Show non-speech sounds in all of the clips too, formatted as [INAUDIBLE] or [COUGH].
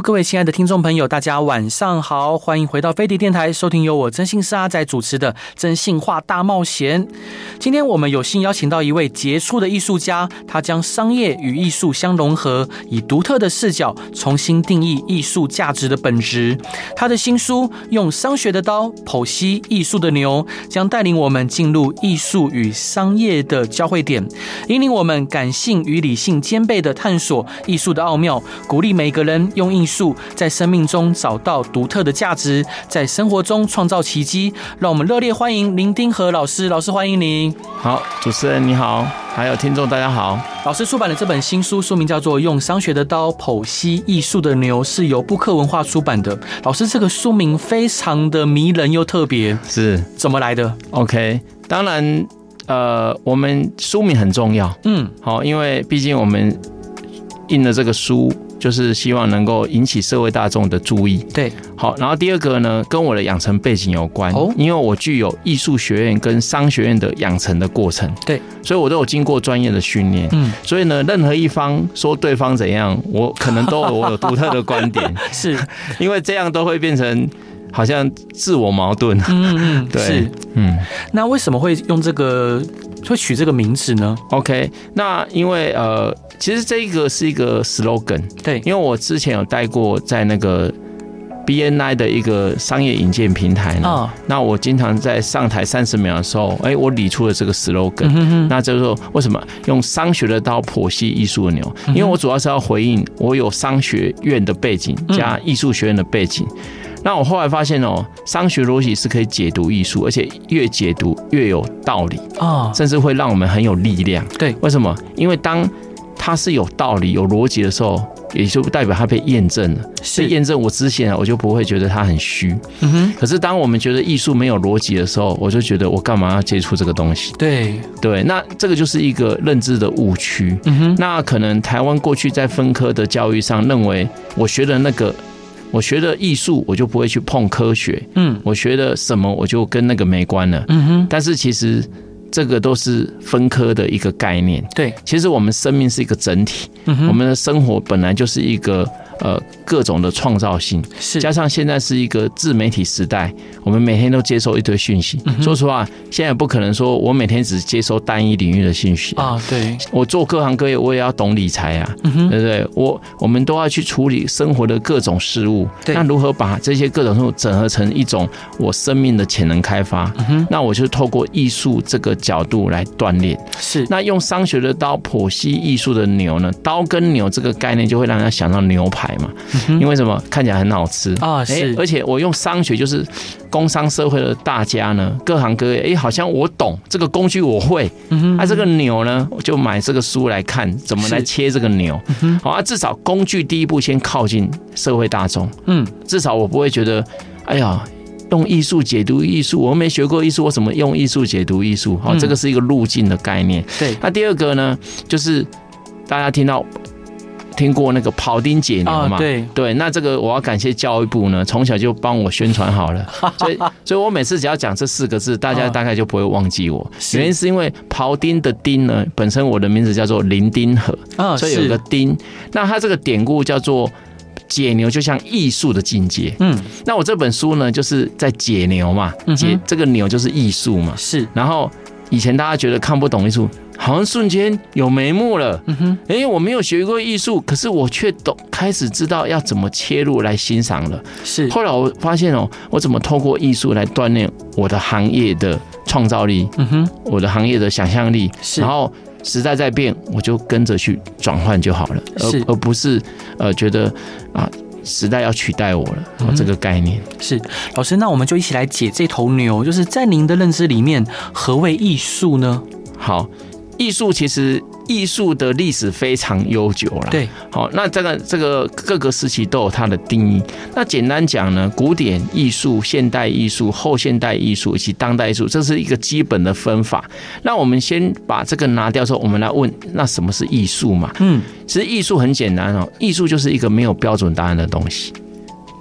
各位亲爱的听众朋友，大家晚上好，欢迎回到飞碟电台，收听由我真心是阿仔主持的《征信话大冒险》。今天我们有幸邀请到一位杰出的艺术家，他将商业与艺术相融合，以独特的视角重新定义艺术价值的本质。他的新书《用商学的刀剖析艺术的牛》，将带领我们进入艺术与商业的交汇点，引领我们感性与理性兼备的探索艺术的奥妙，鼓励每个人用。用艺术在生命中找到独特的价值，在生活中创造奇迹。让我们热烈欢迎林丁和老师，老师欢迎您。好，主持人你好，还有听众大家好。老师出版的这本新书，书名叫做《用商学的刀剖析艺术的牛》，是由布克文化出版的。老师这个书名非常的迷人又特别，是怎么来的？OK，当然，呃，我们书名很重要。嗯，好，因为毕竟我们印了这个书。就是希望能够引起社会大众的注意。对，好，然后第二个呢，跟我的养成背景有关。哦，因为我具有艺术学院跟商学院的养成的过程。对，所以我都有经过专业的训练。嗯，所以呢，任何一方说对方怎样，我可能都有我有独特的观点。[LAUGHS] 是，因为这样都会变成好像自我矛盾。嗯嗯，对，是，嗯。那为什么会用这个，会取这个名字呢？OK，那因为呃。其实这个是一个 slogan，对，因为我之前有带过在那个 BNI 的一个商业引荐平台呢，哦、那我经常在上台三十秒的时候，哎，我理出了这个 slogan，嗯、哼哼。那就是说为什么用商学的刀剖析艺术的牛？因为我主要是要回应我有商学院的背景加艺术学院的背景，嗯、那我后来发现哦，商学逻辑是可以解读艺术，而且越解读越有道理啊，哦、甚至会让我们很有力量。对，为什么？因为当它是有道理、有逻辑的时候，也就代表它被验证了。被验证我之前，我就不会觉得它很虚。嗯哼。可是当我们觉得艺术没有逻辑的时候，我就觉得我干嘛要接触这个东西？对对，那这个就是一个认知的误区。嗯哼。那可能台湾过去在分科的教育上，认为我学的那个，我学的艺术，我就不会去碰科学。嗯。我学的什么，我就跟那个没关了。嗯哼。但是其实。这个都是分科的一个概念。对，其实我们生命是一个整体，嗯、我们的生活本来就是一个。呃，各种的创造性是加上现在是一个自媒体时代，我们每天都接收一堆讯息。嗯、说实话，现在不可能说我每天只接收单一领域的讯息啊。对，我做各行各业，我也要懂理财啊，嗯、哼对不对？我我们都要去处理生活的各种事物。对，那如何把这些各种事物整合成一种我生命的潜能开发？嗯、哼那我就透过艺术这个角度来锻炼。是，那用商学的刀剖析艺术的牛呢？刀跟牛这个概念就会让人家想到牛排。嘛，因为什么？看起来很好吃啊，是。而且我用商学，就是工商社会的大家呢，各行各业，哎，好像我懂这个工具，我会。嗯啊，这个牛呢，我就买这个书来看，怎么来切这个牛。好啊，至少工具第一步先靠近社会大众。嗯，至少我不会觉得，哎呀，用艺术解读艺术，我没学过艺术，我怎么用艺术解读艺术？好，这个是一个路径的概念。对。那第二个呢，就是大家听到。听过那个庖丁解牛嘛？对对，那这个我要感谢教育部呢，从小就帮我宣传好了，[LAUGHS] 所以所以我每次只要讲这四个字，大家大概就不会忘记我。原因是因为庖丁的丁呢，本身我的名字叫做林丁和，所以有个丁。那它这个典故叫做解牛，就像艺术的境界。嗯，那我这本书呢，就是在解牛嘛，解这个牛就是艺术嘛。是，然后以前大家觉得看不懂艺术。好像瞬间有眉目了。嗯哼，哎，我没有学过艺术，可是我却懂，开始知道要怎么切入来欣赏了。是，后来我发现哦，我怎么透过艺术来锻炼我的行业的创造力？嗯哼，我的行业的想象力。是，然后时代在变，我就跟着去转换就好了，是而而不是呃觉得啊时代要取代我了。这个概念是老师，那我们就一起来解这头牛，就是在您的认知里面，何谓艺术呢？好。艺术其实艺术的历史非常悠久了。对，好，那这个这个各个时期都有它的定义。那简单讲呢，古典艺术、现代艺术、后现代艺术以及当代艺术，这是一个基本的分法。那我们先把这个拿掉之后，我们来问，那什么是艺术嘛？嗯，其实艺术很简单哦，艺术就是一个没有标准答案的东西。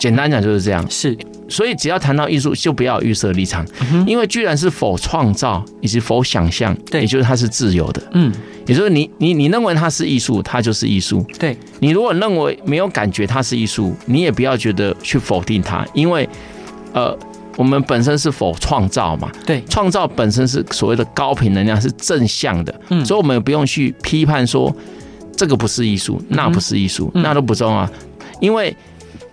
简单讲就是这样。是。所以，只要谈到艺术，就不要预设立场，嗯，因为居然是否创造以及否想象，对，也就是它是自由的，嗯，也就是你你你认为它是艺术，它就是艺术，对。你如果认为没有感觉它是艺术，你也不要觉得去否定它，因为呃，我们本身是否创造嘛，对，创造本身是所谓的高频能量，是正向的，嗯，所以我们也不用去批判说这个不是艺术，那不是艺术，嗯，那都不重要，因为。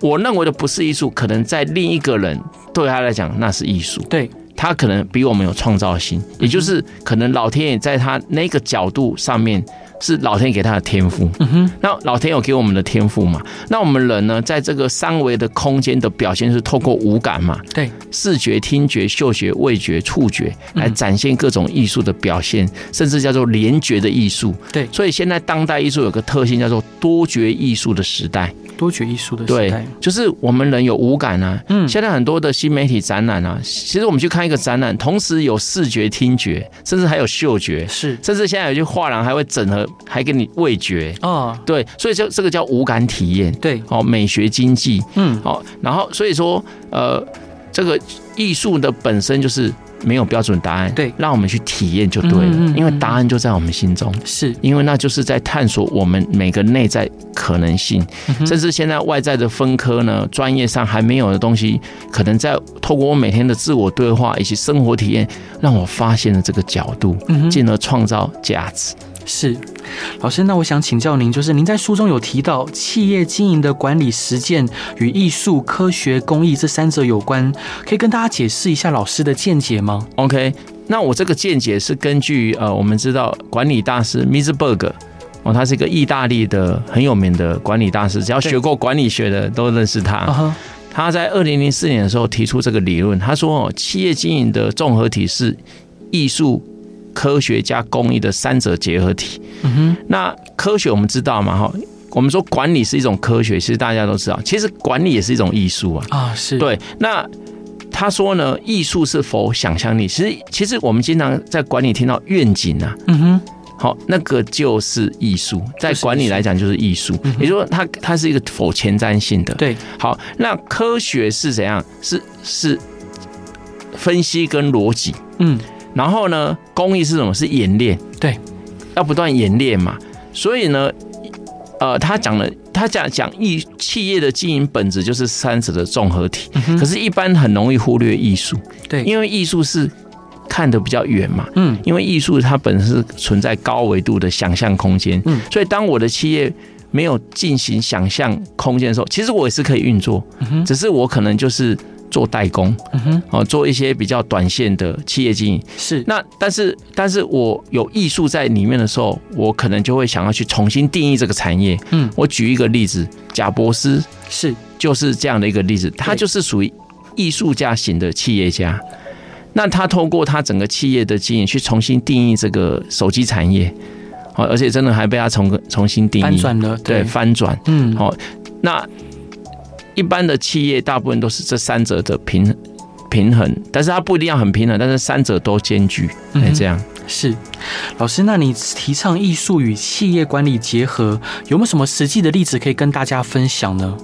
我认为的不是艺术，可能在另一个人对他来讲那是艺术。对，他可能比我们有创造性，也就是可能老天爷在他那个角度上面是老天给他的天赋。嗯哼，那老天有给我们的天赋嘛？那我们人呢，在这个三维的空间的表现是透过五感嘛？对，视觉、听觉、嗅觉、味觉、触觉来展现各种艺术的表现，甚至叫做联觉的艺术。对，所以现在当代艺术有个特性叫做多觉艺术的时代。多觉艺术的时代，对，就是我们人有五感啊。嗯，现在很多的新媒体展览啊，其实我们去看一个展览，同时有视觉、听觉，甚至还有嗅觉，是，甚至现在有些画廊还会整合，还给你味觉。哦，对，所以就这个叫无感体验。对，哦，美学经济。嗯，好，然后所以说，呃，这个艺术的本身就是。没有标准答案，对，让我们去体验就对了，嗯嗯嗯，因为答案就在我们心中，是因为那就是在探索我们每个内在可能性，嗯，甚至现在外在的分科呢，专业上还没有的东西，可能在透过我每天的自我对话以及生活体验，让我发现了这个角度，进而创造价值。是，老师，那我想请教您，就是您在书中有提到企业经营的管理实践与艺术、科学、工艺这三者有关，可以跟大家解释一下老师的见解吗？OK，那我这个见解是根据呃，我们知道管理大师 Meseberg 哦，他是一个意大利的很有名的管理大师，只要学过管理学的都认识他。Uh-huh. 他在二零零四年的时候提出这个理论，他说哦，企业经营的综合体是艺术。科学加工艺的三者结合体。嗯哼，那科学我们知道嘛？哈，我们说管理是一种科学，其实大家都知道，其实管理也是一种艺术啊。啊，是对。那他说呢，艺术是否想象力？其实，其实我们经常在管理听到愿景啊。嗯哼，好，那个就是艺术，在管理来讲就是艺术。也就是说，它它是一个否前瞻性的。对。好，那科学是怎样？是是分析跟逻辑。嗯。然后呢，工艺是什么？是演练，对，要不断演练嘛。所以呢，呃，他讲了，他讲讲艺企业的经营本质就是三者的综合体。嗯。可是，一般很容易忽略艺术，对，因为艺术是看得比较远嘛。嗯，因为艺术它本身是存在高维度的想象空间。嗯，所以当我的企业没有进行想象空间的时候，其实我也是可以运作，嗯，只是我可能就是。做代工，嗯哼，哦，做一些比较短线的企业经营是。那但是，但是我有艺术在里面的时候，我可能就会想要去重新定义这个产业。嗯，我举一个例子，贾伯斯是就是这样的一个例子，他就是属于艺术家型的企业家。那他透过他整个企业的经营，去重新定义这个手机产业，哦，而且真的还被他重重新定义，翻转了，对，翻转，嗯，好，那。一般的企业大部分都是这三者的平平衡，但是它不一定要很平衡，但是三者都兼具，哎，这样、嗯、是。老师，那你提倡艺术与企业管理结合，有没有什么实际的例子可以跟大家分享呢？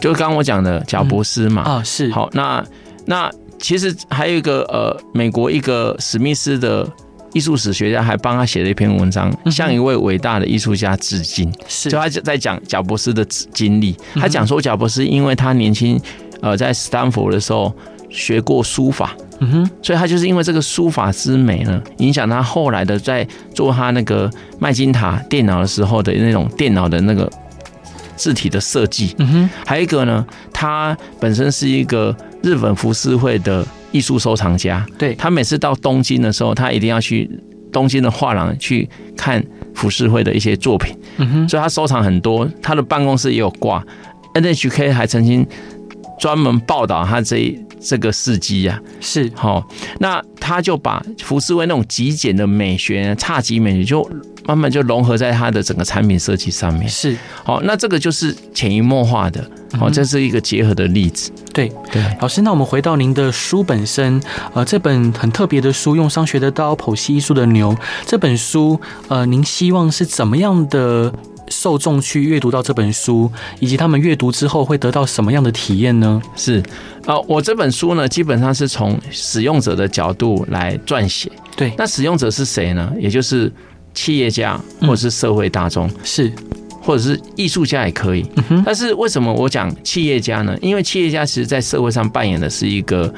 就是刚刚我讲的贾伯斯嘛，啊、嗯哦，是。好，那那其实还有一个呃，美国一个史密斯的。艺术史学家还帮他写了一篇文章，向一位伟大的艺术家致敬。是，就他在讲贾伯斯的经历。他讲说，贾伯斯因为他年轻，呃，在斯坦福的时候学过书法，嗯哼，所以他就是因为这个书法之美呢，影响他后来的在做他那个麦金塔电脑的时候的那种电脑的那个字体的设计。嗯哼，还有一个呢，他本身是一个日本浮世绘的。艺术收藏家，对，他每次到东京的时候，他一定要去东京的画廊去看浮世绘的一些作品，嗯哼，所以他收藏很多，他的办公室也有挂。NHK 还曾经专门报道他这这个事迹呀，是好，那他就把浮世绘那种极简的美学、侘寂美学，就慢慢就融合在他的整个产品设计上面。是好，那这个就是潜移默化的，好，这是一个结合的例子。对对，老师，那我们回到您的书本身，呃，这本很特别的书《用商学的刀剖析艺术的牛》这本书，呃，您希望是怎么样的？受众去阅读到这本书，以及他们阅读之后会得到什么样的体验呢？是啊，我这本书呢，基本上是从使用者的角度来撰写。对，那使用者是谁呢？也就是企业家，或者是社会大众，是，或者是艺术家也可以。但是为什么我讲企业家呢？因为企业家其实在社会上扮演的是一个。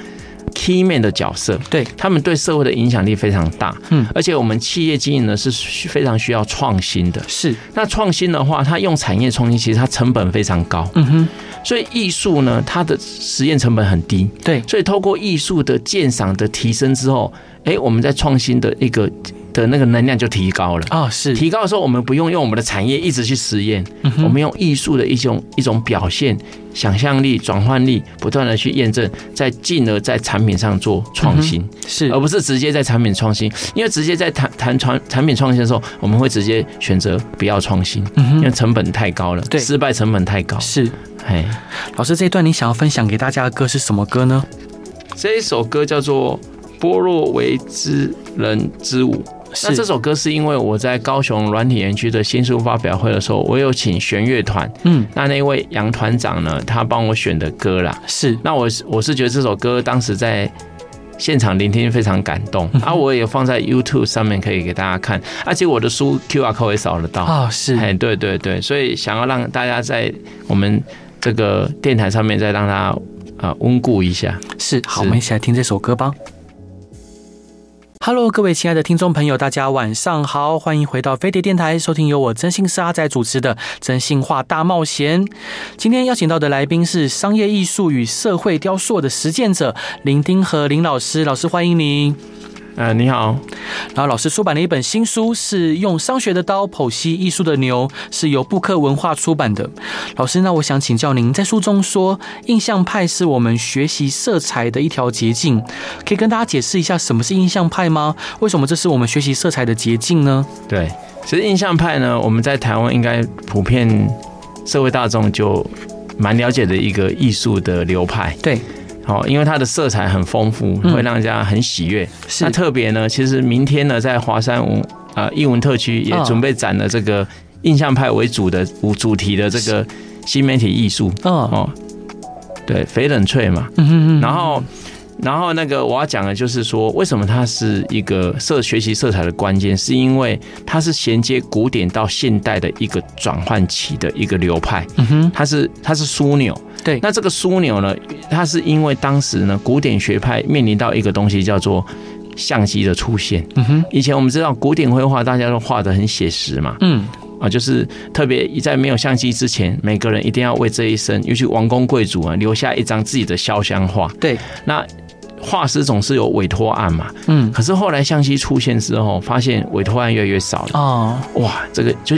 Key man 的角色，对，他们对社会的影响力非常大，嗯，而且我们企业经营呢是非常需要创新的，是。那创新的话，它用产业创新，其实它成本非常高，嗯哼。所以艺术呢，它的实验成本很低，对。所以透过艺术的鉴赏的提升之后，哎，我们在创新的一个。的那个能量就提高了。啊，是。提高的时候，我们不用用我们的产业一直去实验，我们用艺术的一种一种表现、想象力、转换力，不断的去验证，再进而在产品上做创新，是，而不是直接在产品创新，因为直接在谈谈产产品创新的时候，我们会直接选择不要创新，因为成本太高了，对，失败成本太高。是，哎，老师，这一段你想要分享给大家的歌是什么歌呢？这一首歌叫做《波若为之人之舞》。那这首歌是因为我在高雄软体园区的新书发表会的时候，我有请弦乐团，嗯，那那位杨团长呢，他帮我选的歌啦。是，那我我是觉得这首歌当时在现场聆听非常感动，啊，我也放在 YouTube 上面可以给大家看，而且我的书 QR code 也扫得到。啊，是，哎，对对对，所以想要让大家在我们这个电台上面再让他啊温故一下，是，好，我们一起来听这首歌吧。Hello，各位亲爱的听众朋友，大家晚上好，欢迎回到飞碟电台，收听由我真心是阿仔主持的《真心话大冒险》。今天邀请到的来宾是商业艺术与社会雕塑的实践者林丁和林老师，老师欢迎您。呃，你好。然后老师出版了一本新书，是用商学的刀剖析艺术的牛，是由布克文化出版的。老师，那我想请教您，在书中说印象派是我们学习色彩的一条捷径，可以跟大家解释一下什么是印象派吗？为什么这是我们学习色彩的捷径呢？对，其实印象派呢，我们在台湾应该普遍社会大众就蛮了解的一个艺术的流派。对。哦，因为它的色彩很丰富，会让人家很喜悦。那特别呢，其实明天呢，在华山文啊艺文特区也准备展了这个印象派为主的主主题的这个新媒体艺术。哦，对，翡冷翠嘛。嗯嗯嗯。然后。然后那个我要讲的就是说，为什么它是一个色学习色彩的关键，是因为它是衔接古典到现代的一个转换期的一个流派。嗯哼，它是它是枢纽。对，那这个枢纽呢，它是因为当时呢，古典学派面临到一个东西叫做相机的出现。嗯哼，以前我们知道古典绘画大家都画得很写实嘛。嗯，啊，就是特别在没有相机之前，每个人一定要为这一生，尤其王公贵族啊，留下一张自己的肖像画。对，那。画师总是有委托案嘛，嗯，可是后来相机出现之后，发现委托案越来越少了。哦，哇，这个就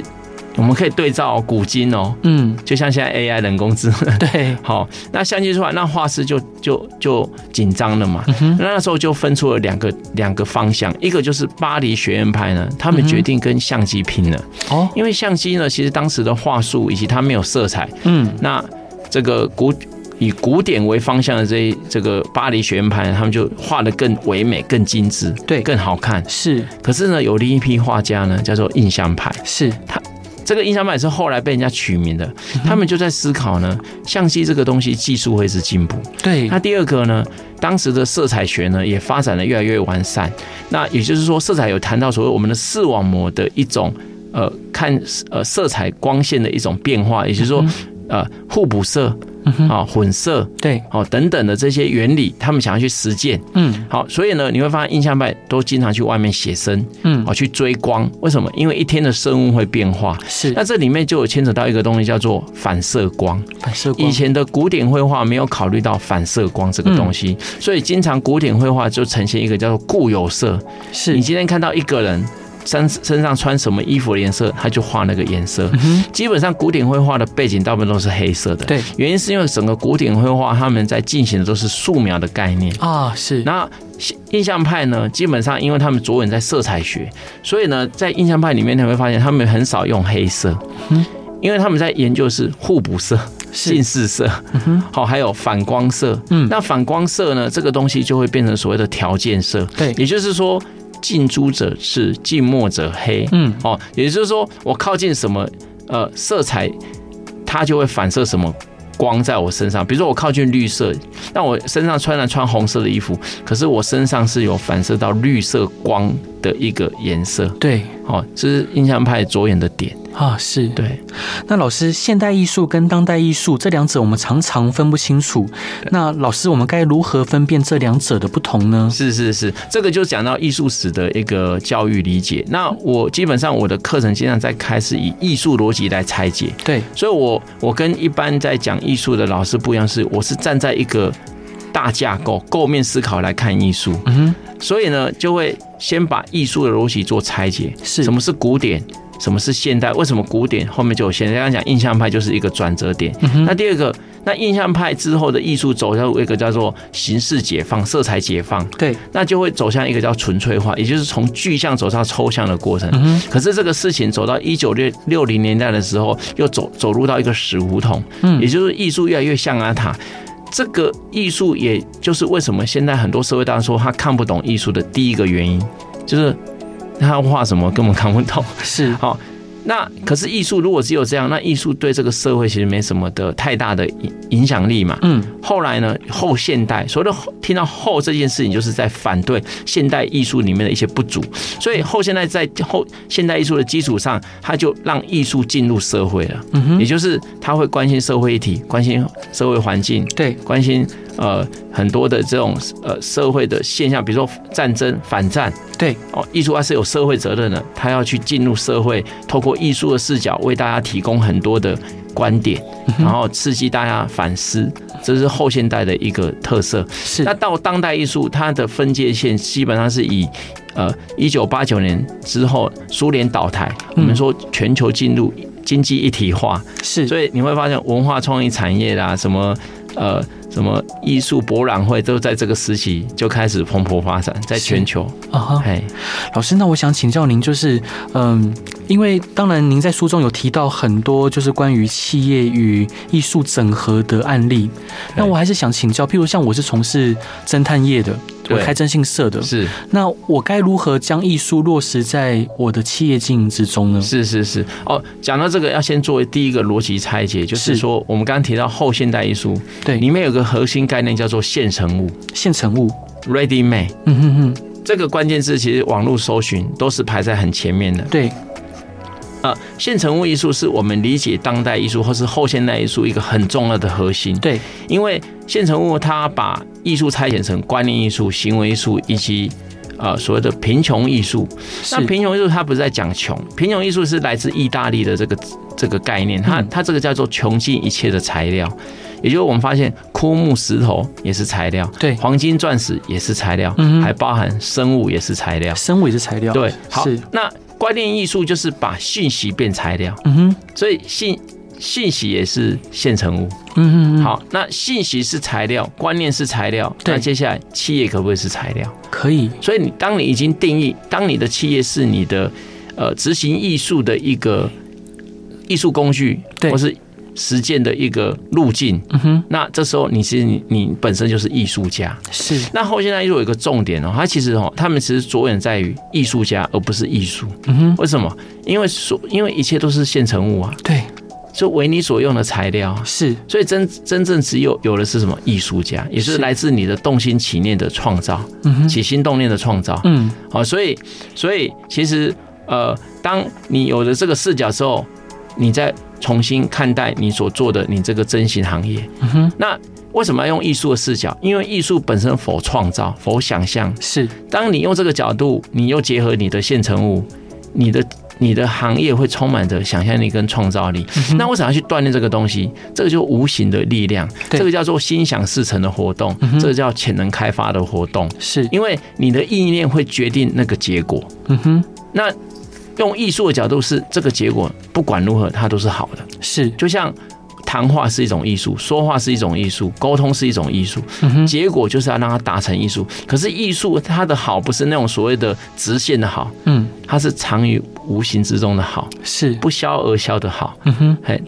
我们可以对照古今哦，嗯，就像现在 AI 人工智能，对，[LAUGHS] 好，那相机出来，那画师就就就紧张了嘛。那那时候就分出了两个两个方向，一个就是巴黎学院派呢，他们决定跟相机拼了。哦，因为相机呢，其实当时的画术以及它没有色彩，嗯，那这个古。以古典为方向的这一这个巴黎学院派，他们就画得更唯美、更精致，对，更好看。是，可是呢，有另一批画家呢，叫做印象派。是他这个印象派是后来被人家取名的。他们就在思考呢，相机这个东西技术会是进步。对。那第二个呢，当时的色彩学呢也发展的越来越完善。那也就是说，色彩有谈到所谓我们的视网膜的一种呃看呃色彩光线的一种变化，也就是说呃互补色。啊，混色对，哦等等的这些原理，他们想要去实践，嗯，好，所以呢，你会发现印象派都经常去外面写生，嗯，哦去追光，为什么？因为一天的生物会变化，是，那这里面就有牵扯到一个东西叫做反射光，反射光。以前的古典绘画没有考虑到反射光这个东西，所以经常古典绘画就呈现一个叫做固有色，是。你今天看到一个人。身身上穿什么衣服的颜色，他就画那个颜色。嗯、基本上古典绘画的背景大部分都是黑色的。对，原因是因为整个古典绘画他们在进行的都是素描的概念啊。是。那印象派呢，基本上因为他们着眼在色彩学，所以呢，在印象派里面你会发现他们很少用黑色。嗯。因为他们在研究是互补色、近似色，好，还有反光色。嗯，那反光色呢，这个东西就会变成所谓的条件色。对，也就是说，近朱者赤，近墨者黑。嗯，哦，也就是说，我靠近什么呃色彩，它就会反射什么光在我身上。比如说，我靠近绿色，那我身上穿了穿红色的衣服，可是我身上是有反射到绿色光的一个颜色。对，哦，这是印象派着眼的点。啊，是对。那老师，现代艺术跟当代艺术这两者，我们常常分不清楚。那老师，我们该如何分辨这两者的不同呢？是是是，这个就讲到艺术史的一个教育理解。那我基本上我的课程现在在开始以艺术逻辑来拆解。对，所以我我跟一般在讲艺术的老师不一样，是我是站在一个大架构构面思考来看艺术。嗯哼，所以呢，就会先把艺术的逻辑做拆解。是，什么是古典？什么是现代？为什么古典后面就有现代？刚刚讲印象派就是一个转折点。嗯、那第二个，那印象派之后的艺术走向一个叫做形式解放、色彩解放。对，那就会走向一个叫纯粹化，也就是从具象走向抽象的过程。嗯、可是这个事情走到一九六六零年代的时候，又走走入到一个死胡同。嗯，也就是艺术越来越象阿塔。这个艺术，也就是为什么现在很多社会大众说他看不懂艺术的第一个原因，就是。他画什么根本看不懂，是好。那可是艺术如果只有这样，那艺术对这个社会其实没什么的太大的影影响力嘛。嗯。后来呢，后现代所谓的听到后这件事情，就是在反对现代艺术里面的一些不足。所以后现代在后现代艺术的基础上，他就让艺术进入社会了。嗯哼。也就是他会关心社会议题，关心社会环境，对，关心。呃，很多的这种呃社会的现象，比如说战争、反战，对。哦，艺术它是有社会责任的，他要去进入社会，透过艺术的视角为大家提供很多的观点，然后刺激大家反思，这是后现代的一个特色。是，那到当代艺术，它的分界线基本上是以呃一九八九年之后，苏联倒台，我们说全球进入经济一体化，是，所以你会发现文化创意产业啦，什么呃。什么艺术博览会都在这个时期就开始蓬勃发展，在全球啊。嘿，老师，那我想请教您，就是嗯，因为当然您在书中有提到很多就是关于企业与艺术整合的案例，那我还是想请教，譬如像我是从事侦探业的。我开征信社的，是，那我该如何将艺术落实在我的企业经营之中呢？是是是，哦，讲到这个，要先作为第一个逻辑拆解，就是说，我们刚刚提到后现代艺术，对，里面有个核心概念叫做现成物，现成物，ready made，嗯哼哼，这个关键字其实网络搜寻都是排在很前面的，对。呃，现成物艺术是我们理解当代艺术或是后现代艺术一个很重要的核心。对，因为现成物它把艺术拆解成观念艺术、行为艺术以及呃所谓的贫穷艺术。那贫穷艺术它不是在讲穷，贫穷艺术是来自意大利的这个这个概念，它它这个叫做穷尽一切的材料，也就是我们发现枯木石头也是材料，对，黄金钻石也是材料，嗯，还包含生物也是材料，生物也是材料，对，好，那。观念艺术就是把信息变材料，嗯哼，所以信信息也是现成物，嗯哼，好，那信息是材料，观念是材料，那接下来企业可不可以是材料？可以，所以你当你已经定义，当你的企业是你的呃执行艺术的一个艺术工具，对，或是。实践的一个路径，嗯哼，那这时候你其实你你本身就是艺术家，是。那后现代艺术有一个重点哦，它其实哦，他们其实着眼在于艺术家，而不是艺术。嗯哼，为什么？因为所因为一切都是现成物啊，对，就为你所用的材料是。所以真真正只有有的是什么？艺术家，也是。来自你的动心起念的创造，嗯哼，起心动念的创造，嗯，好，所以所以其实呃，当你有了这个视角之后，你在。重新看待你所做的你这个征信行业，嗯，那为什么要用艺术的视角？因为艺术本身否创造，否想象。是，当你用这个角度，你又结合你的现成物，你的你的行业会充满着想象力跟创造力。嗯、那为什么要去锻炼这个东西？这个就无形的力量，这个叫做心想事成的活动，嗯、这个叫潜能开发的活动。是，因为你的意念会决定那个结果。嗯哼。那用艺术的角度是这个结果，不管如何它都是好的。是，就像。谈话是一种艺术，说话是一种艺术，沟通是一种艺术。结果就是要让它达成艺术。可是艺术它的好不是那种所谓的直线的好，嗯，它是藏于无形之中的好，是不消而消的好。嗯哼，嘿，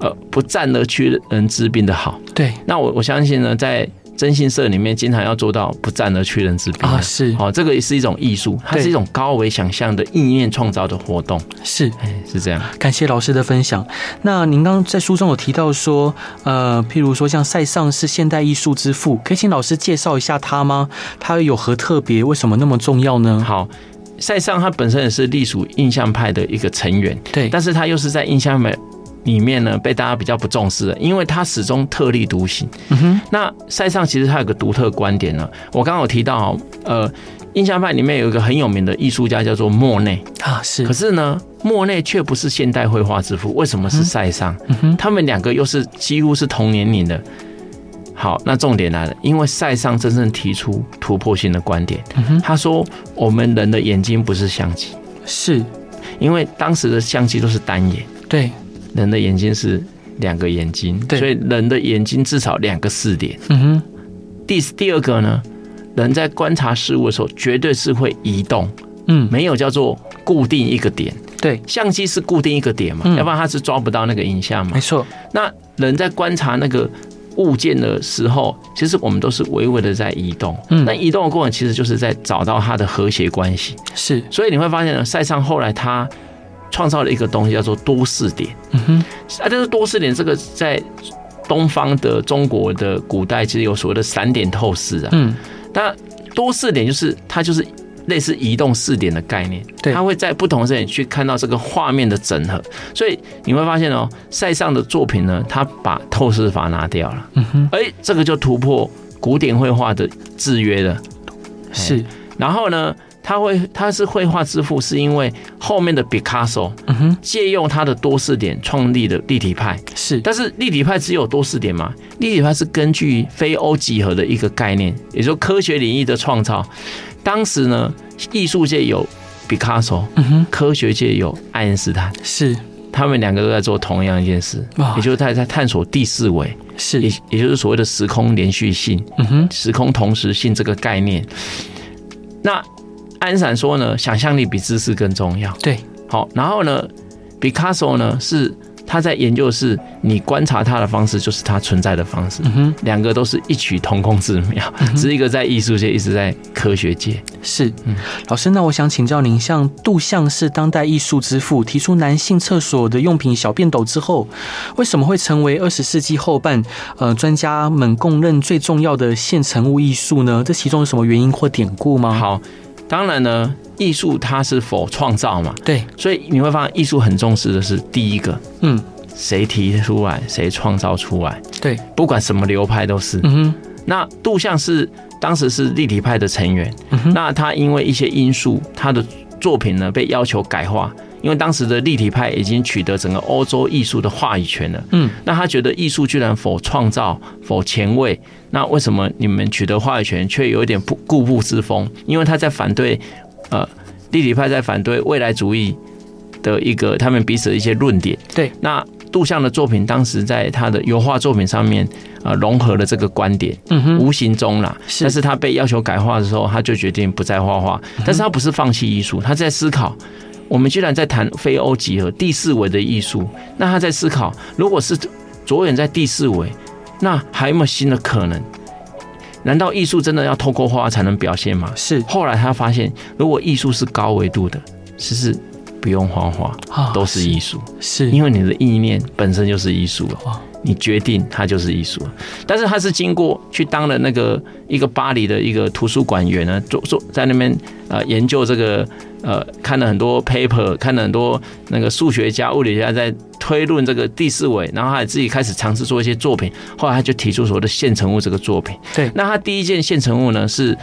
呃，不战而屈人之兵的好。对，那我我相信呢，在。征信社里面经常要做到不战而屈人之兵啊，是哦，这个也是一种艺术，它是一种高维想象的意念创造的活动，是，是这样。感谢老师的分享。那您刚刚在书中有提到说，呃，譬如说像塞尚是现代艺术之父，可以请老师介绍一下他吗？他有何特别？为什么那么重要呢？好，塞尚他本身也是隶属印象派的一个成员，对，但是他又是在印象派。里面呢，被大家比较不重视的，因为他始终特立独行。嗯哼，那塞尚其实他有个独特观点呢。我刚刚有提到，呃，印象派里面有一个很有名的艺术家叫做莫内啊，是。可是呢，莫内却不是现代绘画之父，为什么是塞尚？嗯哼，他们两个又是几乎是同年龄的。好，那重点来了，因为塞尚真正提出突破性的观点。嗯哼，他说我们人的眼睛不是相机，是因为当时的相机都是单眼。对。人的眼睛是两个眼睛，对，所以人的眼睛至少两个视点。嗯哼。第第二个呢，人在观察事物的时候，绝对是会移动。嗯，没有叫做固定一个点。对，相机是固定一个点嘛，要不然它是抓不到那个影像嘛。没错。那人在观察那个物件的时候，其实我们都是微微的在移动。嗯，那移动的过程其实就是在找到它的和谐关系。是。所以你会发现呢，塞尚后来他。创造了一个东西叫做多视点，嗯哼，啊，这个多视点，这个在东方的中国的古代其实有所谓的散点透视啊，嗯，那多视点就是它就是类似移动视点的概念，对，它会在不同的视点去看到这个画面的整合，所以你会发现哦，塞尚的作品呢，他把透视法拿掉了，嗯哼，哎，这个就突破古典绘画的制约了，是，然后呢？他会，他是绘画之父，是因为后面的毕卡索，借用他的多视点创立的立体派，是。但是立体派只有多视点吗？立体派是根据非欧几何的一个概念，也就是科学领域的创造。当时呢，艺术界有毕卡索，嗯哼，科学界有爱因斯坦，是。他们两个都在做同样一件事，也就是他在探索第四维，是，也也就是所谓的时空连续性，嗯哼，时空同时性这个概念。那安散说呢，想象力比知识更重要。对，好，然后呢，毕卡索呢是他在研究的是你观察他的方式就是他存在的方式。两个都是异曲同工之妙，嗯、只是一个在艺术界，一直在科学界。是，嗯，老师，那我想请教您，像杜象是当代艺术之父，提出男性厕所的用品小便斗之后，为什么会成为二十世纪后半呃专家们公认最重要的现成物艺术呢？这其中有什么原因或典故吗？好。当然呢，艺术它是否创造嘛？对，所以你会发现艺术很重视的是第一个，嗯，谁提出来，谁创造出来？对，不管什么流派都是。嗯哼，那杜象是当时是立体派的成员，那他因为一些因素，他的作品呢被要求改画。因为当时的立体派已经取得整个欧洲艺术的话语权了，嗯，那他觉得艺术居然否创造、否前卫，那为什么你们取得话语权却有一点不固步自封？因为他在反对，呃，立体派在反对未来主义的一个他们彼此的一些论点。对，那杜象的作品当时在他的油画作品上面，呃，融合了这个观点，嗯哼，无形中啦，是，但是他被要求改画的时候，他就决定不再画画，但是他不是放弃艺术，他在思考。我们居然在谈非欧几何第四维的艺术，那他在思考，如果是着眼在第四维，那还有没有新的可能？难道艺术真的要透过画才能表现吗？是。后来他发现，如果艺术是高维度的，其实不用画画，都是艺术。是，因为你的意念本身就是艺术了。你决定它就是艺术，但是他是经过去当了那个一个巴黎的一个图书馆员呢，做做在那边呃研究这个呃看了很多 paper，看了很多那个数学家、物理学家在推论这个第四维，然后他也自己开始尝试做一些作品，后来他就提出所谓的现成物这个作品。对，那他第一件现成物呢是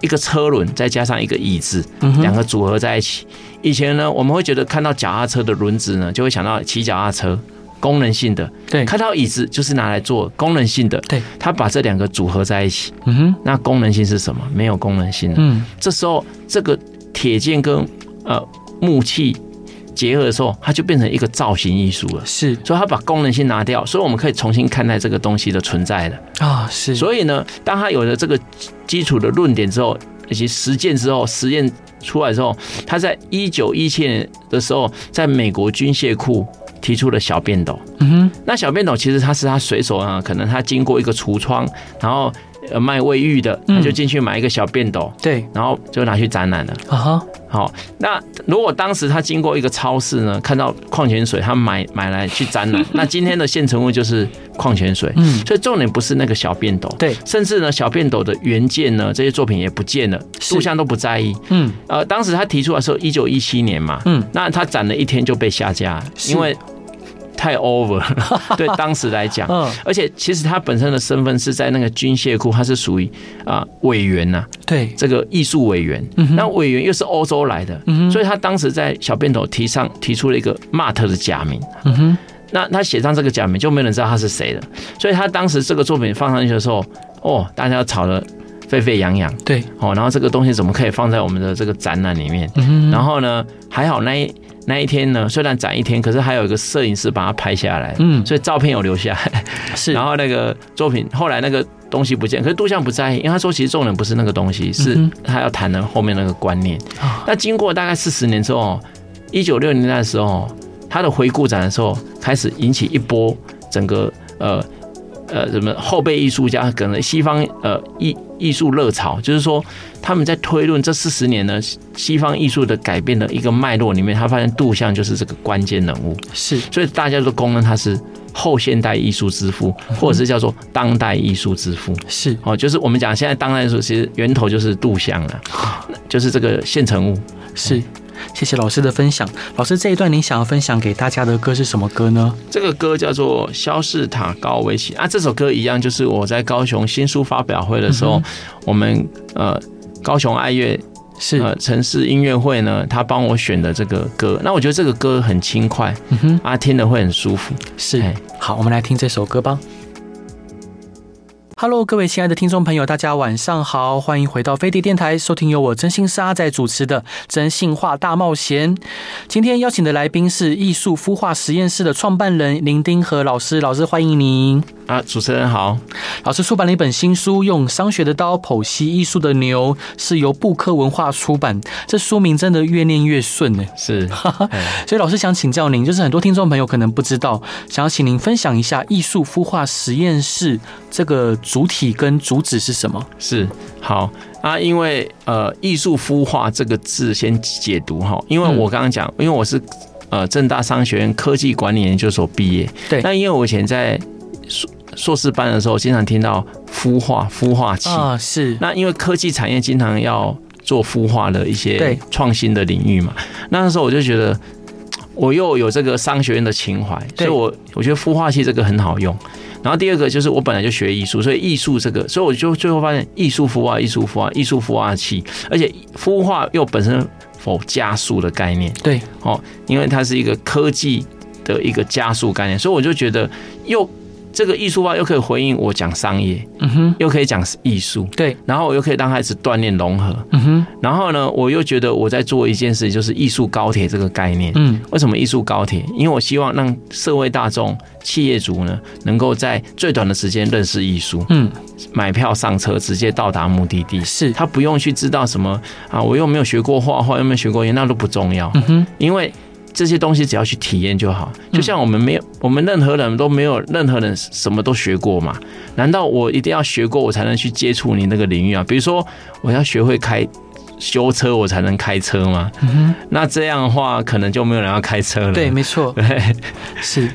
一个车轮再加上一个椅子，两个组合在一起。以前呢我们会觉得看到脚踏车的轮子呢，就会想到骑脚踏车。功能性的，对，看到椅子就是拿来做功能性的，对，他把这两个组合在一起，嗯哼，那功能性是什么？没有功能性的，嗯，这时候这个铁件跟呃木器结合的时候，它就变成一个造型艺术了。是，所以它把功能性拿掉，所以我们可以重新看待这个东西的存在了啊。是，所以呢，当它有了这个基础的论点之后，以及实践之后，实验出来之后，他在一九一七年的时候，在美国军械库提出了小便斗。嗯哼，那小便斗其实它是他随手啊，可能他经过一个橱窗，然后。呃，卖卫浴的，他就进去买一个小便斗，嗯、对，然后就拿去展览了。啊哈，好，那如果当时他经过一个超市呢，看到矿泉水，他买买来去展览，[LAUGHS] 那今天的现成物就是矿泉水。嗯，所以重点不是那个小便斗，对，甚至呢，小便斗的原件呢，这些作品也不见了，杜象都不在意。嗯，呃，当时他提出来的时候，一九一七年嘛，嗯，那他展了一天就被下架，因为。太 over 了，[LAUGHS] 对当时来讲，嗯，而且其实他本身的身份是在那个军械库，他是属于啊委员呐，对。这个艺术委员，那委员又是欧洲来的，所以他当时在小便斗提上提出了一个 Mart 的假名，嗯哼，那他写上这个假名，就没人知道他是谁了，所以他当时这个作品放上去的时候，哦，大家吵得沸沸扬扬，对，哦，然后这个东西怎么可以放在我们的这个展览里面？然后呢，还好那一。那一天呢，虽然展一天，可是还有一个摄影师把它拍下来，嗯，所以照片有留下来，[LAUGHS] 是。然后那个作品后来那个东西不见，可是杜象不在意，因为他说其实重点不是那个东西，是他要谈的后面那个观念。那经过大概四十年之后，一九六零年代的时候，他的回顾展的时候，开始引起一波整个呃。呃，什么后辈艺术家可能西方呃艺艺术热潮，就是说他们在推论这四十年呢西方艺术的改变的一个脉络里面，他发现杜象就是这个关键人物，是，所以大家都公认他是后现代艺术之父，或者是叫做当代艺术之父，是。哦，就是我们讲现在当代艺术其实源头就是杜象了，就是这个现成物，是。谢谢老师的分享。老师，这一段您想要分享给大家的歌是什么歌呢？这个歌叫做《肖士塔高维奇》啊。这首歌一样，就是我在高雄新书发表会的时候，嗯、我们呃高雄爱乐是呃城市音乐会呢，他帮我选的这个歌。那我觉得这个歌很轻快，嗯哼，啊，听的会很舒服。是，好，我们来听这首歌吧。Hello，各位亲爱的听众朋友，大家晚上好，欢迎回到飞碟电台，收听由我真心是阿仔主持的《真性化大冒险》。今天邀请的来宾是艺术孵化实验室的创办人林丁和老师，老师欢迎您。啊，主持人好。老师出版了一本新书《用商学的刀剖析艺术的牛》，是由布克文化出版。这书名真的越念越顺呢。是，[LAUGHS] 所以老师想请教您，就是很多听众朋友可能不知道，想要请您分享一下艺术孵化实验室这个主体跟主旨是什么？是，好啊，因为呃，艺术孵化这个字先解读哈，因为我刚刚讲，因为我是呃正大商学院科技管理研究所毕业，对，那因为我以前在。硕硕士班的时候，经常听到孵化、孵化器啊，是。那因为科技产业经常要做孵化的一些创新的领域嘛，那时候我就觉得我又有这个商学院的情怀，所以我我觉得孵化器这个很好用。然后第二个就是我本来就学艺术，所以艺术这个，所以我就最后发现艺术孵化、艺术孵化、艺术孵化器，而且孵化又本身否加速的概念，对哦，因为它是一个科技的一个加速概念，所以我就觉得又。这个艺术化又可以回应我讲商业，嗯哼，又可以讲艺术，对，然后我又可以让孩子锻炼融合，嗯哼，然后呢，我又觉得我在做一件事，就是艺术高铁这个概念，嗯，为什么艺术高铁？因为我希望让社会大众、企业主呢，能够在最短的时间认识艺术，嗯，买票上车，直接到达目的地，是。他不用去知道什么啊，我又没有学过画画，又没有学过音乐，那都不重要，嗯哼，因为。这些东西只要去体验就好，就像我们没有，我们任何人都没有任何人什么都学过嘛？难道我一定要学过我才能去接触你那个领域啊？比如说，我要学会开。修车我才能开车吗？嗯，那这样的话，可能就没有人要开车了。对，没错。[LAUGHS] 对，是。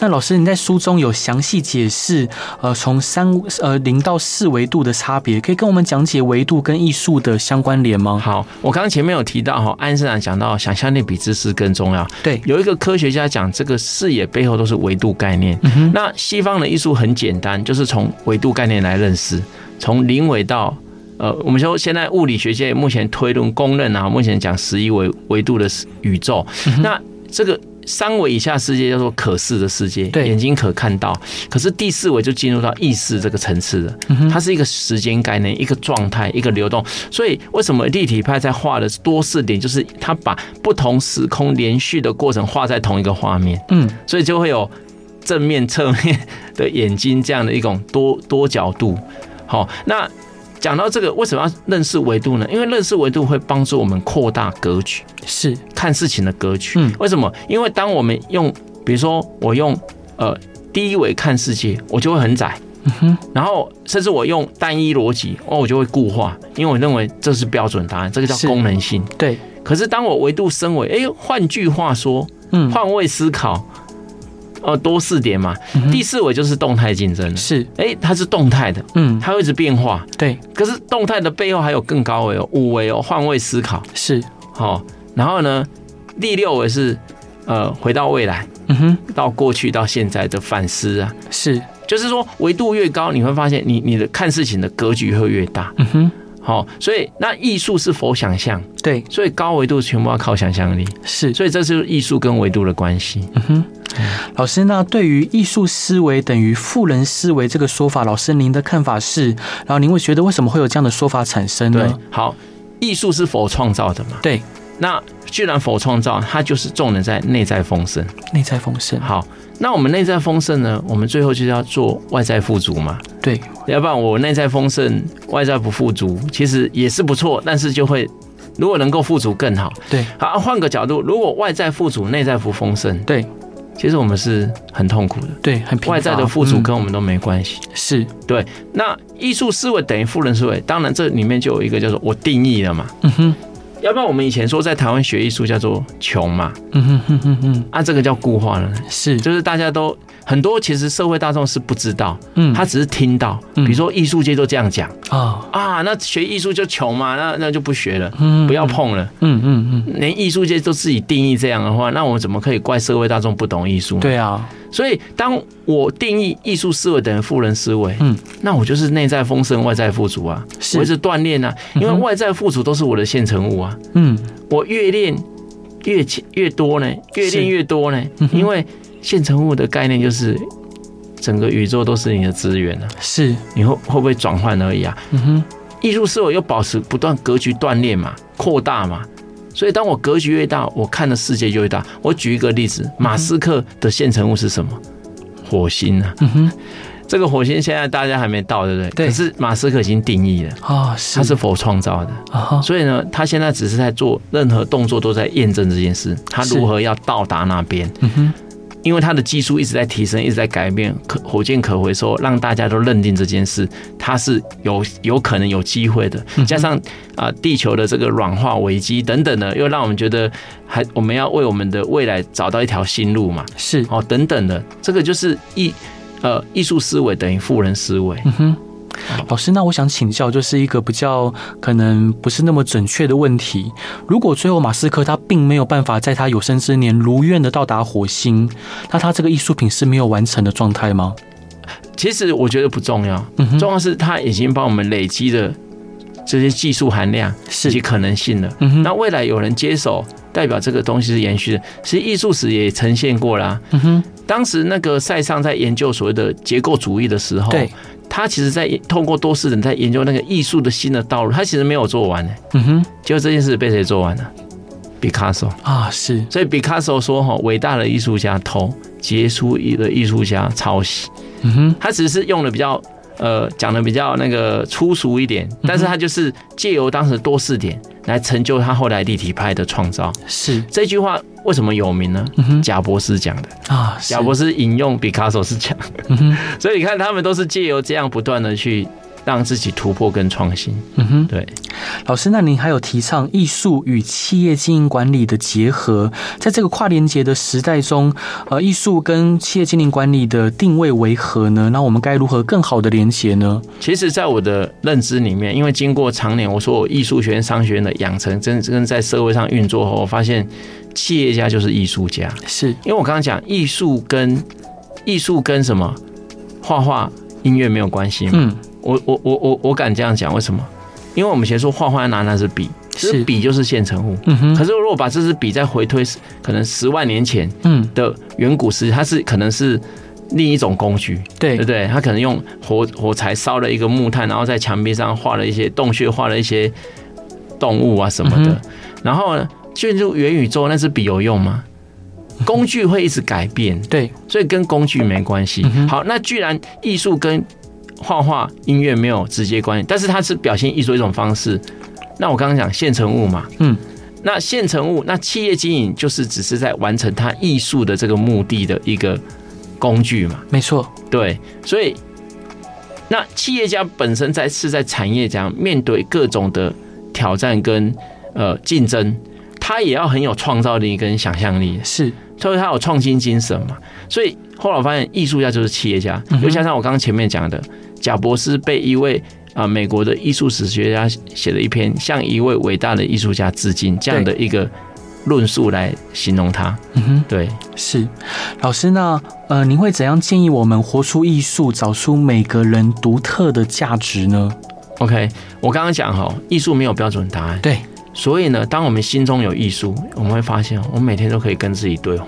那老师，你在书中有详细解释，呃，从三呃零到四维度的差别，可以跟我们讲解维度跟艺术的相关联吗？好，我刚刚前面有提到哈，爱因斯坦讲到想象力比知识更重要。对，有一个科学家讲，这个视野背后都是维度概念。嗯，那西方的艺术很简单，就是从维度概念来认识，从零维到。呃，我们说现在物理学界目前推论公认啊，目前讲十一维维度的宇宙，嗯、那这个三维以下世界叫做可视的世界，对，眼睛可看到。可是第四维就进入到意识这个层次了，它是一个时间概念，一个状态，一个流动。所以为什么立体派在画的多视点，就是它把不同时空连续的过程画在同一个画面，嗯，所以就会有正面、侧面的眼睛这样的一种多多角度。好，那。讲到这个，为什么要认识维度呢？因为认识维度会帮助我们扩大格局，是看事情的格局。嗯，为什么？因为当我们用，比如说我用呃第一维看世界，我就会很窄。然后甚至我用单一逻辑，哦，我就会固化，因为我认为这是标准答案，这个叫功能性。对。可是当我维度升维，哎，换句话说，嗯，换位思考。呃，多四点嘛，第四维就是动态竞争，是，哎、欸，它是动态的，嗯，它会一直变化，对。可是动态的背后还有更高维哦，五维哦，换位思考。是，好。然后呢，第六维是呃，回到未来，嗯哼，到过去到现在的反思啊，是，就是说维度越高，你会发现你你的看事情的格局会越大，嗯哼。好，所以那艺术是否想象？对，所以高维度全部要靠想象力。是，所以这就是艺术跟维度的关系。嗯哼，老师，那对于艺术思维等于富人思维这个说法，老师您的看法是？然后您会觉得为什么会有这样的说法产生呢？对，好，艺术是否创造的嘛？对，那既然否创造，它就是重点在内在丰盛。内在丰盛，好。那我们内在丰盛呢？我们最后就是要做外在富足嘛？对，要不然我内在丰盛，外在不富足，其实也是不错，但是就会如果能够富足更好。对，好，换个角度，如果外在富足，内在不丰盛，对，其实我们是很痛苦的。对，很外在的富足跟我们都没关系。嗯、是对。那艺术思维等于富人思维，当然这里面就有一个叫做我定义了嘛。嗯哼。要不然我们以前说在台湾学艺术叫做穷嘛，嗯哼哼哼哼，啊，这个叫固化了，是，就是大家都很多，其实社会大众是不知道，嗯，他只是听到，比如说艺术界都这样讲。啊。啊，那学艺术就穷嘛，那那就不学了，嗯，不要碰了，嗯嗯嗯，连艺术界都自己定义这样的话，那我们怎么可以怪社会大众不懂艺术？对啊。所以，当我定义艺术思维等于富人思维，嗯，那我就是内在丰盛，外在富足啊，我一直锻炼啊，因为外在富足都是我的现成物啊，嗯，我越练越越多呢，越练越多呢，因为现成物的概念就是整个宇宙都是你的资源啊，是，你会会不会转换而已啊？嗯哼，艺术思维又保持不断格局锻炼嘛，扩大嘛。所以，当我格局越大，我看的世界就越大。我举一个例子，马斯克的现成物是什么？火星啊。嗯哼，这个火星现在大家还没到，对不对？对。可是马斯克已经定义了啊，是。他是否创造的啊？所以呢，他现在只是在做任何动作，都在验证这件事。他如何要到达那边？嗯哼。因为它的技术一直在提升，一直在改变，可火箭可回收，让大家都认定这件事它是有有可能有机会的。加上啊，地球的这个软化危机等等的，又让我们觉得还我们要为我们的未来找到一条新路嘛？是哦，等等的，这个就是艺呃艺术思维等于富人思维。嗯哼。老师，那我想请教，就是一个比较可能不是那么准确的问题。如果最后马斯克他并没有办法在他有生之年如愿的到达火星，那他这个艺术品是没有完成的状态吗？其实我觉得不重要，重要是他已经帮我们累积了这些技术含量以及可能性了。那未来有人接手，代表这个东西是延续的。其实艺术史也呈现过啦。嗯哼，当时那个塞尚在研究所谓的结构主义的时候，对。他其实，在透过多视人在研究那个艺术的新的道路，他其实没有做完呢。嗯哼，结果这件事被谁做完了？毕卡索啊，是。所以毕卡索说：“哈，伟大的艺术家偷，杰出的艺术家抄袭。”嗯哼，他只是用了比较呃讲的比较那个粗俗一点，但是他就是借由当时多视点来成就他后来立体派的创造。是这句话为什么有名呢？贾博士讲的啊，贾博士引用毕卡索是讲嗯，[LAUGHS] 所以你看他们都是借由这样不断的去。让自己突破跟创新。嗯哼，对，老师，那您还有提倡艺术与企业经营管理的结合，在这个跨连结的时代中，呃，艺术跟企业经营管理的定位为何呢？那我们该如何更好的连结呢？其实，在我的认知里面，因为经过常年我说我艺术学院、商学院的养成，真正在社会上运作后，我发现企业家就是艺术家，是因为我刚刚讲艺术跟艺术跟什么画画、音乐没有关系嘛？嗯。我我我我我敢这样讲，为什么？因为我们先说画画拿那支笔，其实笔就是现成物。嗯哼。可是如果把这支笔再回推，可能十万年前，嗯的远古时期，它是可能是另一种工具，对对不对？它可能用火火柴烧了一个木炭，然后在墙壁上画了一些洞穴，画了一些动物啊什么的。然后呢，进入元宇宙，那支笔有用吗？工具会一直改变，对，所以跟工具没关系。好，那既然艺术跟画画、音乐没有直接关系，但是它是表现艺术一种方式。那我刚刚讲现成物嘛，嗯，那现成物，那企业经营就是只是在完成它艺术的这个目的的一个工具嘛，没错，对。所以，那企业家本身在是在产业讲面对各种的挑战跟呃竞争，他也要很有创造力跟想象力，是。所以他有创新精神嘛？所以后来我发现，艺术家就是企业家。又加上我刚刚前面讲的，贾博士被一位啊美国的艺术史学家写了一篇向一位伟大的艺术家致敬这样的一个论述来形容他。嗯哼，对，是老师。那呃，您会怎样建议我们活出艺术，找出每个人独特的价值呢？OK，我刚刚讲哈，艺术没有标准答案。对。所以呢，当我们心中有艺术，我们会发现，我们每天都可以跟自己对话。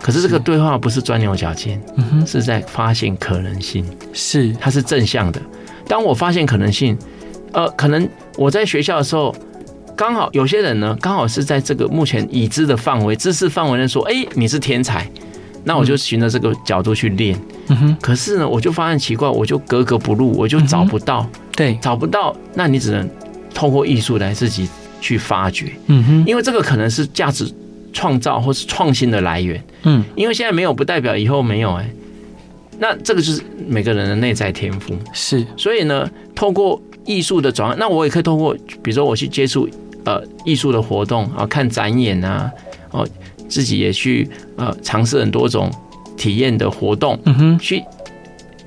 可是这个对话不是钻牛角尖，嗯哼，是在发现可能性，是它是正向的。当我发现可能性，呃，可能我在学校的时候，刚好有些人呢，刚好是在这个目前已知的范围、知识范围内说，哎，你是天才，那我就循着这个角度去练。嗯哼。可是呢，我就发现奇怪，我就格格不入，我就找不到，对，找不到。那你只能透过艺术来自己。去发掘，嗯哼，因为这个可能是价值创造或是创新的来源，嗯，因为现在没有不代表以后没有，哎，那这个就是每个人的内在天赋，是，所以呢，透过艺术的转换，那我也可以透过，比如说我去接触呃艺术的活动啊，看展演啊，哦，自己也去呃尝试很多种体验的活动，嗯哼，去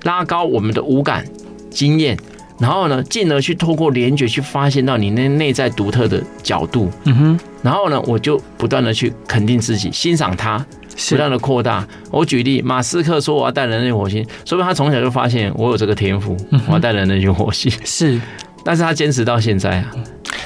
拉高我们的五感经验。然后呢，进而去透过联觉去发现到你那内在独特的角度，嗯哼。然后呢，我就不断的去肯定自己，欣赏它，不断的扩大。我举例，马斯克说我要带人类火星，说明他从小就发现我有这个天赋，我要带人类去火星。是，[LAUGHS] 但是他坚持到现在啊。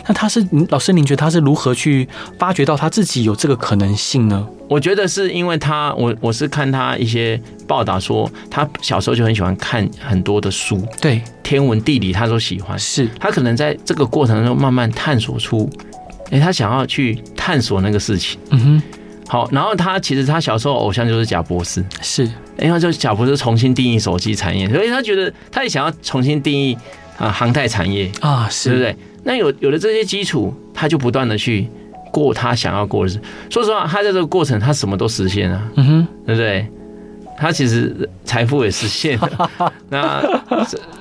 那他是老师，您觉得他是如何去发掘到他自己有这个可能性呢？我觉得是因为他，我我是看他一些报道说，他小时候就很喜欢看很多的书，对，天文地理他都喜欢。是他可能在这个过程中慢慢探索出，哎，他想要去探索那个事情。嗯哼，好，然后他其实他小时候偶像就是贾博士，是，因为就贾博士重新定义手机产业，所以他觉得他也想要重新定义啊航太产业啊，是对不对？那有有了这些基础，他就不断的去过他想要过的日子。说实话，他在这个过程，他什么都实现了，嗯哼，对不对？他其实财富也实现了，[LAUGHS] 那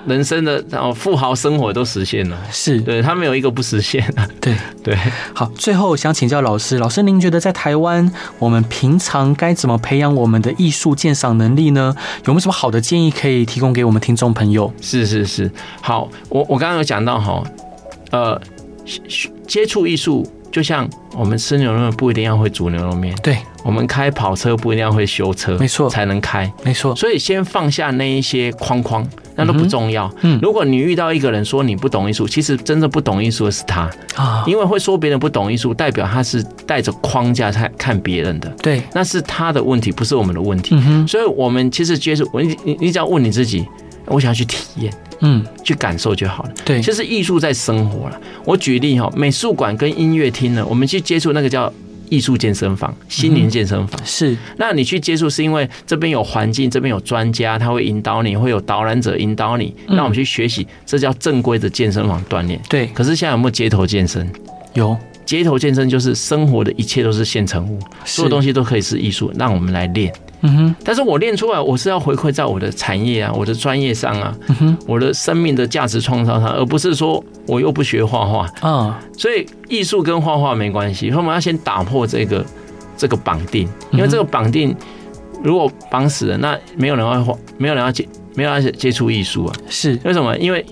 人生的然后富豪生活都实现了，是对他没有一个不实现的，对 [LAUGHS] 对。好，最后想请教老师，老师您觉得在台湾，我们平常该怎么培养我们的艺术鉴赏能力呢？有没有什么好的建议可以提供给我们听众朋友？是是是，好，我我刚刚有讲到哈。呃，接触艺术就像我们吃牛肉面不一定要会煮牛肉面，对，我们开跑车不一定要会修车，没错，才能开，没错。所以先放下那一些框框，那都不重要。嗯，如果你遇到一个人说你不懂艺术，其实真正不懂艺术的是他。啊，因为会说别人不懂艺术，代表他是带着框架在看别人的，对，那是他的问题，不是我们的问题。嗯哼，所以我们其实接触，你你你只要问你自己。我想要去体验，嗯，去感受就好了。对，其实艺术在生活了。我举例哈，美术馆跟音乐厅呢，我们去接触那个叫艺术健身房、心灵健身房。是，那你去接触是因为这边有环境，这边有专家，他会引导你，会有导览者引导你，让我们去学习，这叫正规的健身房锻炼。对，可是现在有没有街头健身？有，街头健身就是生活的一切都是现成物，所有东西都可以是艺术，让我们来练。嗯哼，但是我练出来，我是要回馈在我的产业啊，我的专业上啊，我的生命的价值创造上，而不是说我又不学画画啊。所以艺术跟画画没关系，所以我们要先打破这个这个绑定，因为这个绑定如果绑死了，那没有人会画，没有人要接，没有人要接触艺术啊。是为什么？因为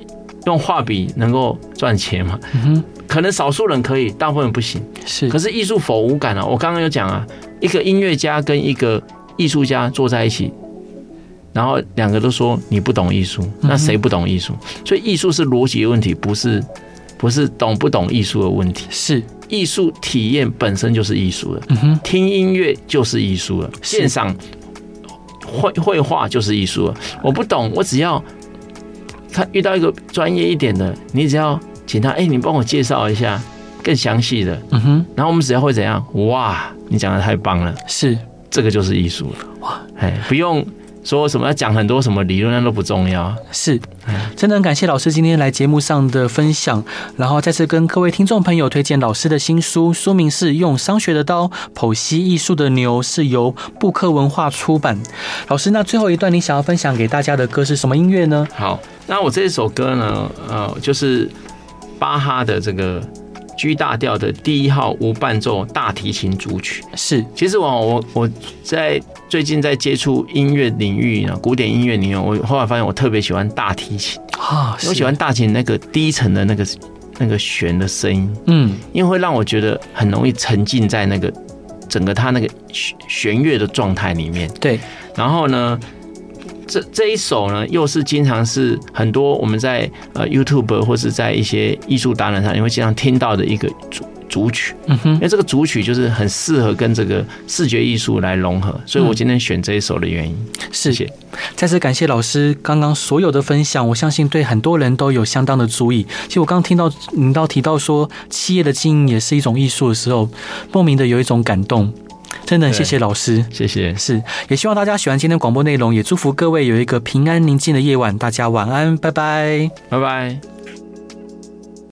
用画笔能够赚钱嘛。嗯哼，可能少数人可以，大部分人不行。是，可是艺术否无感啊。我刚刚有讲啊，一个音乐家跟一个艺术家坐在一起，然后两个都说你不懂艺术，那谁不懂艺术？所以艺术是逻辑的问题，不是不是懂不懂艺术的问题，是艺术体验本身就是艺术了。嗯哼，听音乐就是艺术了，鉴赏绘绘画就是艺术了。我不懂，我只要他遇到一个专业一点的，你只要请他，哎、欸，你帮我介绍一下更详细的。嗯哼，然后我们只要会怎样？哇，你讲的太棒了，是这个就是艺术了。哇，哎，不用。说什么要讲很多什么理论，那都不重要。是，真的很感谢老师今天来节目上的分享，然后再次跟各位听众朋友推荐老师的新书，书名是《用商学的刀剖析艺术的牛》，是由布克文化出版。老师，那最后一段你想要分享给大家的歌是什么音乐呢？好，那我这首歌呢，呃，就是巴哈的这个。G 大调的第一号无伴奏大提琴组曲。是，其实我我我在最近在接触音乐领域呢，古典音乐领域，我后来发现我特别喜欢大提琴。啊，我喜欢大提琴那个低沉的那个那个弦的声音，嗯，因为会让我觉得很容易沉浸在那个整个它那个弦弦乐的状态里面，对，然后呢。这这一首呢，又是经常是很多我们在呃 YouTube 或是在一些艺术达人上，你会经常听到的一个主主曲。嗯哼，因为这个主曲就是很适合跟这个视觉艺术来融合，所以我今天选这一首的原因。谢谢，再次感谢老师刚刚所有的分享，我相信对很多人都有相当的注意。其实我刚刚听到您到提到说企业的经营也是一种艺术的时候，莫名的有一种感动。真的谢谢老师，谢谢。是，也希望大家喜欢今天广播内容，也祝福各位有一个平安宁静的夜晚。大家晚安，拜拜，拜拜。